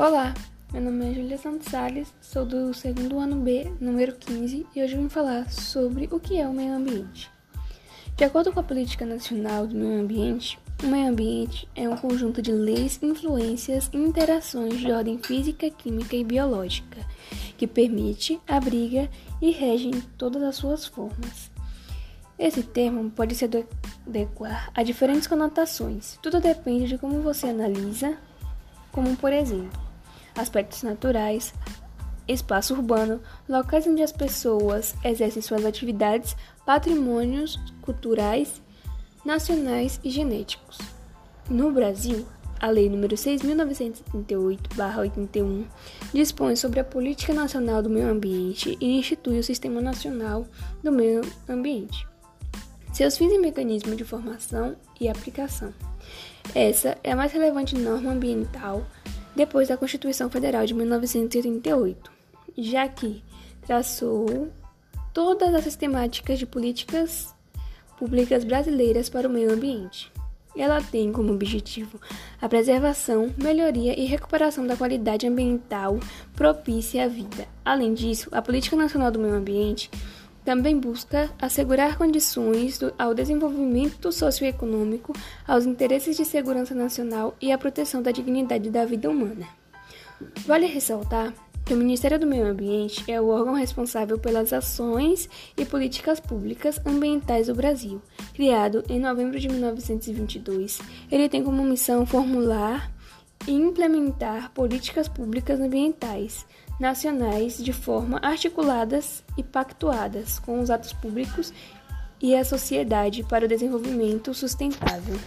Olá, meu nome é Julia Santos Salles, sou do segundo ano B, número 15, e hoje vim falar sobre o que é o meio ambiente. De acordo com a Política Nacional do Meio Ambiente, o meio ambiente é um conjunto de leis, influências e interações de ordem física, química e biológica que permite, abriga e rege em todas as suas formas. Esse termo pode se adequar a diferentes conotações, tudo depende de como você analisa, como por exemplo, aspectos naturais, espaço urbano, locais onde as pessoas exercem suas atividades, patrimônios culturais, nacionais e genéticos. No Brasil, a Lei nº 6.938-81 dispõe sobre a Política Nacional do Meio Ambiente e institui o Sistema Nacional do Meio Ambiente. Seus fins e mecanismos de formação e aplicação. Essa é a mais relevante norma ambiental depois da Constituição Federal de 1988, já que traçou todas as sistemáticas de políticas públicas brasileiras para o meio ambiente. Ela tem como objetivo a preservação, melhoria e recuperação da qualidade ambiental propícia à vida. Além disso, a Política Nacional do Meio Ambiente também busca assegurar condições ao desenvolvimento socioeconômico, aos interesses de segurança nacional e à proteção da dignidade da vida humana. Vale ressaltar que o Ministério do Meio Ambiente é o órgão responsável pelas ações e políticas públicas ambientais do Brasil. Criado em novembro de 1922, ele tem como missão formular e implementar políticas públicas ambientais nacionais de forma articuladas e pactuadas com os atos públicos e a sociedade para o desenvolvimento sustentável.